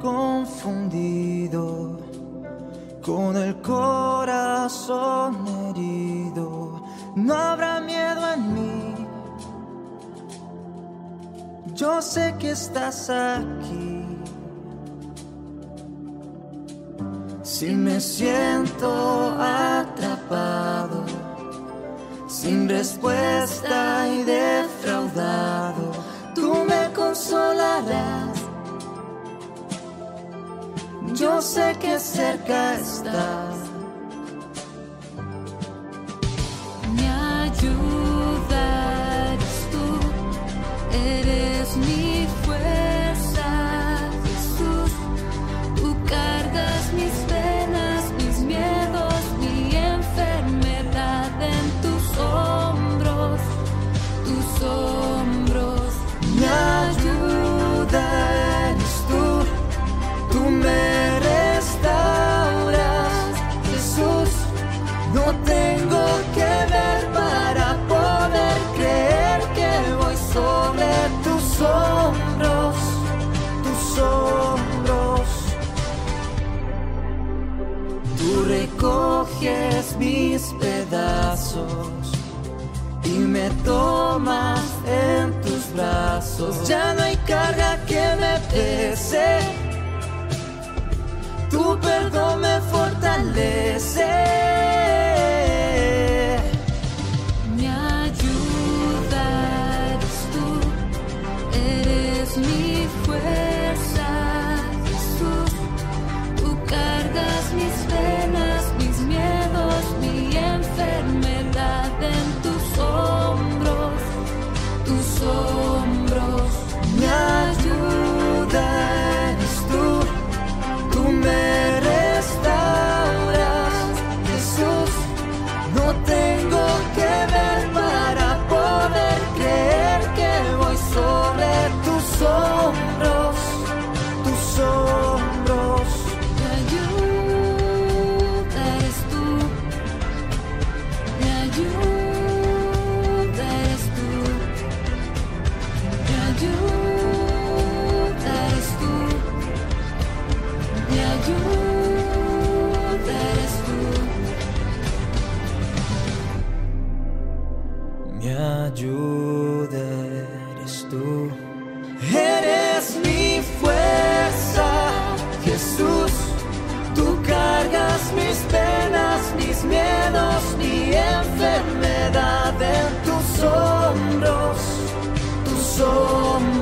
Confundido, con el corazón herido, no habrá miedo en mí. Yo sé que estás aquí. Si me siento atrapado, sin respuesta y defraudado, tú me consolarás. Yo sé que cerca estás. Mi ayuda y me tomas en tus brazos. Ya no hay carga que me pese. Tu perdón me fortalece. Eres mi fuerza, Jesús. Tú cargas mis penas, mis miedos, mi enfermedad en tus hombros, tus hombros.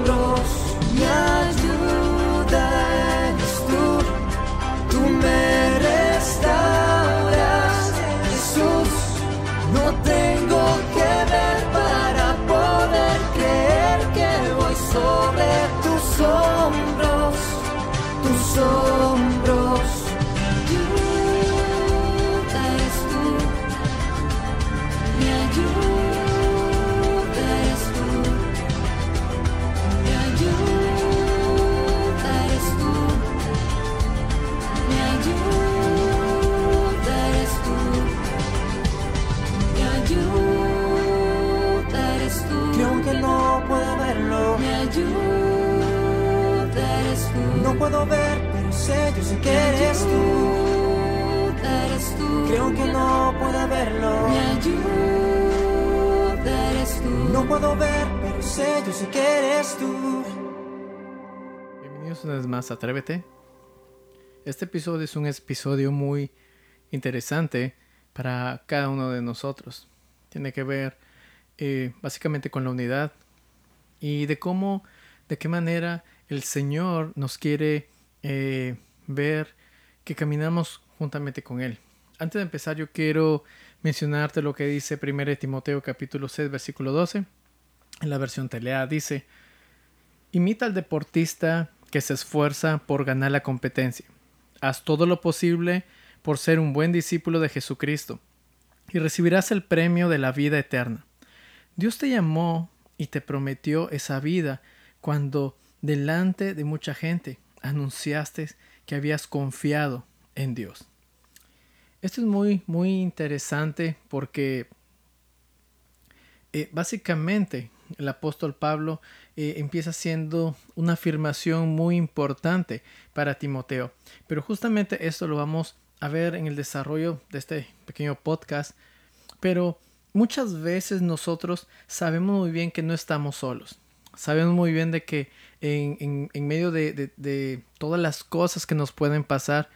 Que no pueda verlo, mi ayuda eres tú. no puedo ver, pero sé, yo sé que eres tú. Bienvenidos una vez más a Atrévete. Este episodio es un episodio muy interesante para cada uno de nosotros. Tiene que ver eh, básicamente con la unidad y de cómo, de qué manera el Señor nos quiere eh, ver que caminamos juntamente con Él. Antes de empezar, yo quiero mencionarte lo que dice 1 Timoteo capítulo 6, versículo 12. En la versión telea dice, imita al deportista que se esfuerza por ganar la competencia. Haz todo lo posible por ser un buen discípulo de Jesucristo y recibirás el premio de la vida eterna. Dios te llamó y te prometió esa vida cuando delante de mucha gente anunciaste que habías confiado en Dios. Esto es muy, muy interesante porque eh, básicamente el apóstol Pablo eh, empieza haciendo una afirmación muy importante para Timoteo. Pero justamente esto lo vamos a ver en el desarrollo de este pequeño podcast. Pero muchas veces nosotros sabemos muy bien que no estamos solos. Sabemos muy bien de que en, medio de, todas las cosas que nos pueden pasar,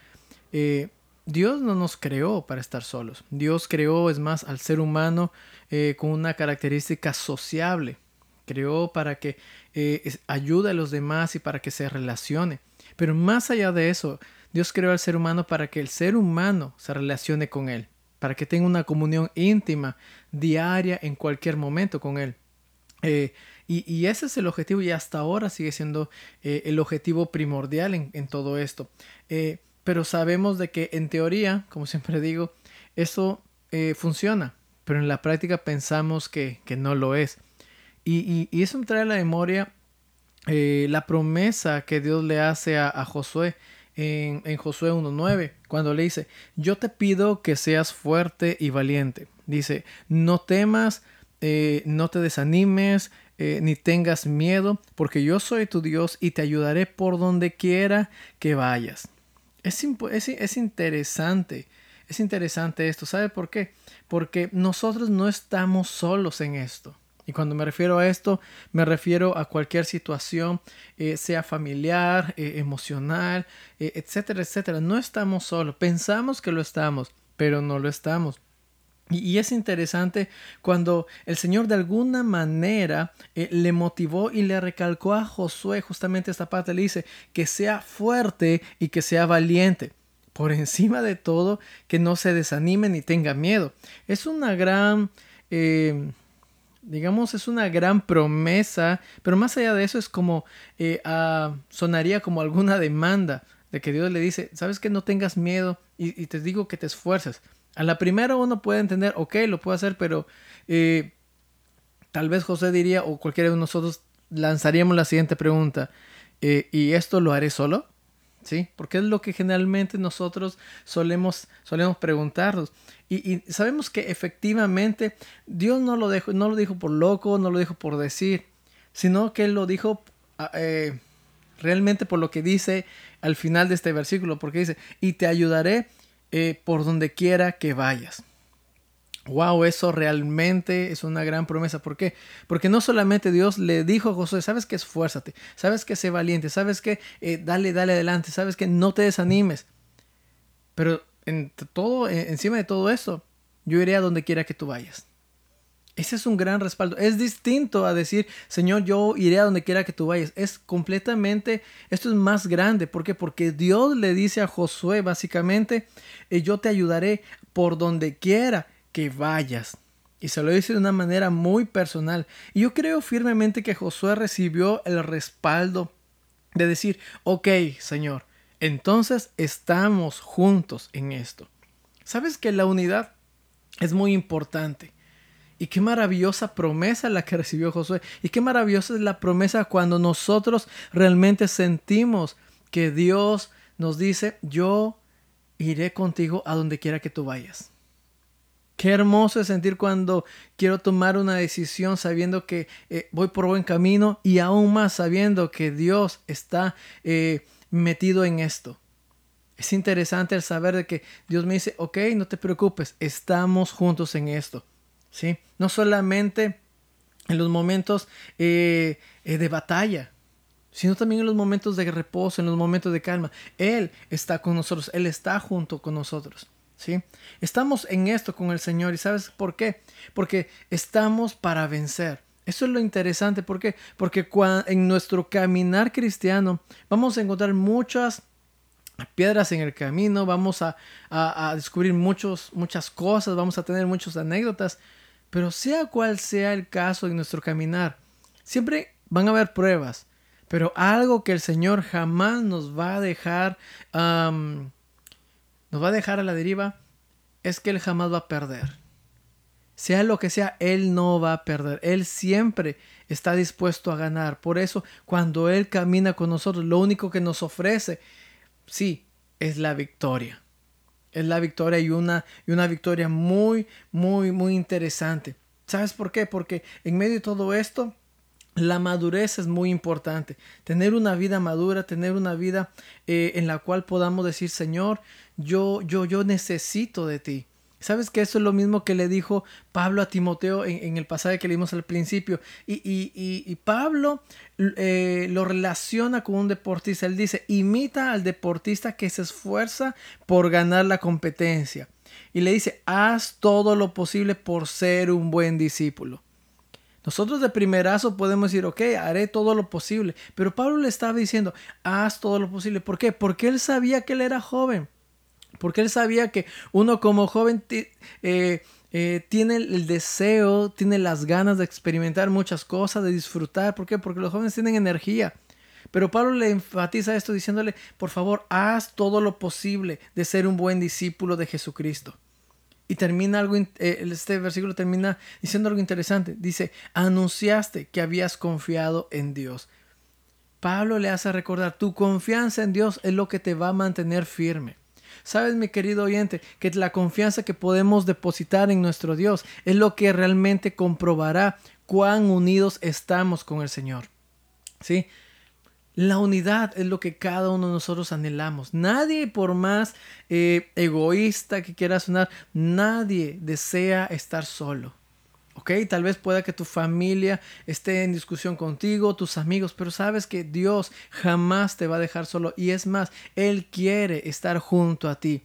eh, Dios no nos creó para estar solos. Dios creó, es más, al ser humano eh, con una característica sociable. Creó para que eh, ayude a los demás y para que se relacione. Pero más allá de eso, Dios creó al ser humano para que el ser humano se relacione con Él, para que tenga una comunión íntima, diaria, en cualquier momento con Él. Eh, y, ese es el objetivo y hasta ahora sigue siendo el objetivo primordial en, todo esto. Pero sabemos de que en teoría, como siempre digo, eso funciona, pero en la práctica pensamos que, no lo es. Y, eso me trae a la memoria la promesa que Dios le hace a, Josué en, en Josué 1.9, cuando le dice, yo te pido que seas fuerte y valiente. Dice, no temas, eh, no te desanimes, eh, ni tengas miedo, porque yo soy tu Dios y te ayudaré por donde quiera que vayas. Es, es, interesante, es interesante esto. ¿Sabe por qué? Porque nosotros no estamos solos en esto. Y cuando me refiero a esto, me refiero a cualquier situación, eh, sea familiar, emocional, etcétera, etcétera. No estamos solos. Pensamos que lo estamos, pero no lo estamos. Y, es interesante cuando el Señor de alguna manera eh, le motivó y le recalcó a Josué justamente esta parte, le dice que sea fuerte y que sea valiente. Por encima de todo, que no se desanime ni tenga miedo. Es una gran, eh, digamos, es una gran promesa, pero más allá de eso es como, eh, sonaría como alguna demanda de que Dios le dice, sabes que no tengas miedo y, y te digo que te esfuerces. A la primera uno puede entender, ok, lo puedo hacer, pero eh, tal vez José diría, o cualquiera de nosotros lanzaríamos la siguiente pregunta, eh, ¿y esto lo haré solo? ¿Sí? Porque es lo que generalmente nosotros solemos, solemos preguntarnos. Y, sabemos que efectivamente Dios no lo, dejó, no lo dijo por loco, no lo dijo por decir, sino que Él lo dijo ah, eh, realmente por lo que dice al final de este versículo, porque dice, y te ayudaré eh, por donde quiera que vayas. Wow, eso realmente es una gran promesa. ¿Por qué? Porque no solamente Dios le dijo a Josué, sabes que esfuérzate, sabes que sé valiente, sabes que eh, dale, dale adelante, sabes que no te desanimes. Pero en todo, encima de todo eso, yo iré a donde quiera que tú vayas. Ese es un gran respaldo. Es distinto a decir, Señor, yo iré a donde quiera que tú vayas. Es completamente, esto es más grande. ¿Por qué? Porque Dios le dice a Josué básicamente, eh, yo te ayudaré por donde quiera que vayas. Y se lo dice de una manera muy personal. Y yo creo firmemente que Josué recibió el respaldo de decir, ok, Señor, entonces estamos juntos en esto. ¿Sabes que la unidad es muy importante? Y qué maravillosa promesa la que recibió Josué. Y qué maravillosa es la promesa cuando nosotros realmente sentimos que Dios nos dice, yo iré contigo a donde quiera que tú vayas. Qué hermoso es sentir cuando quiero tomar una decisión sabiendo que eh, voy por buen camino y aún más sabiendo que Dios está eh, metido en esto. Es interesante el saber de que Dios me dice, ok, no te preocupes, estamos juntos en esto. ¿Sí? No solamente en los momentos eh, eh, de batalla, sino también en los momentos de reposo, en los momentos de calma. Él está con nosotros, Él está junto con nosotros. ¿sí? Estamos en esto con el Señor y ¿sabes por qué? Porque estamos para vencer. Eso es lo interesante, ¿por qué? Porque en nuestro caminar cristiano vamos a encontrar muchas piedras en el camino, vamos a, a, a descubrir muchos, muchas cosas, vamos a tener muchas anécdotas, pero sea cual sea el caso en nuestro caminar, siempre van a haber pruebas, pero algo que el Señor jamás nos va a dejar, nos va a dejar a la deriva, es que Él jamás va a perder. Sea lo que sea, Él no va a perder. Él siempre está dispuesto a ganar. Por eso, cuando Él camina con nosotros, lo único que nos ofrece, sí, es la victoria. Es la victoria y una, y una victoria muy, muy, muy interesante. ¿Sabes por qué? Porque en medio de todo esto, la madurez es muy importante. Tener una vida madura, tener una vida eh, en la cual podamos decir, Señor, yo, yo, yo necesito de ti. Sabes que eso es lo mismo que le dijo Pablo a Timoteo en, el pasaje que leímos al principio. Y, y, y, Pablo eh, lo relaciona con un deportista. Él dice, imita al deportista que se esfuerza por ganar la competencia. Y le dice, haz todo lo posible por ser un buen discípulo. Nosotros de primerazo podemos decir, ok, haré todo lo posible. Pero Pablo le estaba diciendo, haz todo lo posible. ¿Por qué? Porque él sabía que él era joven. Porque él sabía que uno como joven eh, eh, tiene el deseo, tiene las ganas de experimentar muchas cosas, de disfrutar. ¿Por qué? Porque los jóvenes tienen energía. Pero Pablo le enfatiza esto diciéndole, por favor, haz todo lo posible de ser un buen discípulo de Jesucristo. Y termina algo, eh, este versículo termina diciendo algo interesante. Dice, anunciaste que habías confiado en Dios. Pablo le hace recordar, tu confianza en Dios es lo que te va a mantener firme. Sabes, mi querido oyente, que la confianza que podemos depositar en nuestro Dios es lo que realmente comprobará cuán unidos estamos con el Señor. ¿Sí? La unidad es lo que cada uno de nosotros anhelamos. Nadie, por más eh, egoísta que quiera sonar, nadie desea estar solo. ¿Ok? Tal vez pueda que tu familia esté en discusión contigo, tus amigos, pero sabes que Dios jamás te va a dejar solo y es más, Él quiere estar junto a ti.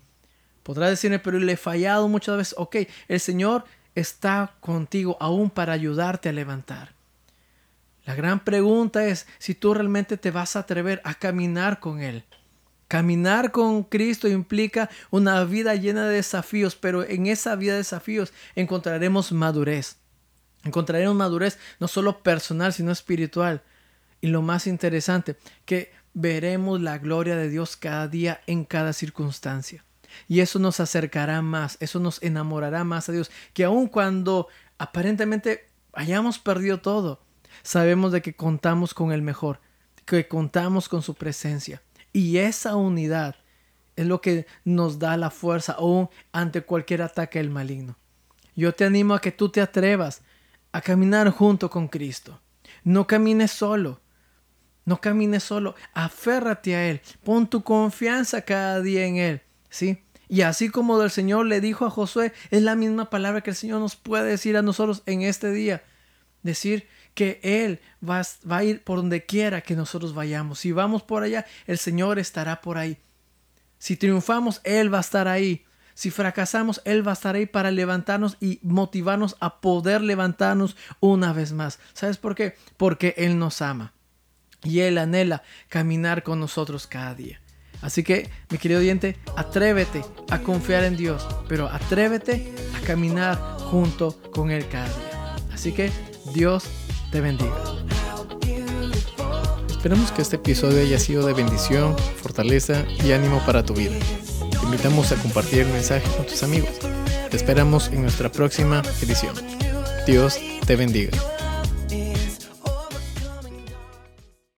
Podrás decirme, pero le he fallado muchas veces. Ok, el Señor está contigo aún para ayudarte a levantar. La gran pregunta es si tú realmente te vas a atrever a caminar con Él. Caminar con Cristo implica una vida llena de desafíos, pero en esa vida de desafíos encontraremos madurez. Encontraremos madurez no solo personal, sino espiritual. Y lo más interesante, que veremos la gloria de Dios cada día en cada circunstancia. Y eso nos acercará más, eso nos enamorará más a Dios, que aun cuando aparentemente hayamos perdido todo, sabemos de que contamos con el mejor, que contamos con su presencia. Y esa unidad es lo que nos da la fuerza aún ante cualquier ataque del maligno. Yo te animo a que tú te atrevas a caminar junto con Cristo. No camines solo. No camines solo. Aférrate a Él. Pon tu confianza cada día en Él. ¿Sí? Y así como el Señor le dijo a Josué, es la misma palabra que el Señor nos puede decir a nosotros en este día. Decir que Él va, va a ir por donde quiera que nosotros vayamos. Si vamos por allá, el Señor estará por ahí. Si triunfamos, Él va a estar ahí. Si fracasamos, Él va a estar ahí para levantarnos y motivarnos a poder levantarnos una vez más. ¿Sabes por qué? Porque Él nos ama y Él anhela caminar con nosotros cada día. Así que, mi querido oyente, atrévete a confiar en Dios, pero atrévete a caminar junto con Él cada día. Así que, Dios te bendiga. Esperamos que este episodio haya sido de bendición, fortaleza y ánimo para tu vida. Invitamos a compartir el mensaje con tus amigos. Te esperamos en nuestra próxima edición. Dios te bendiga.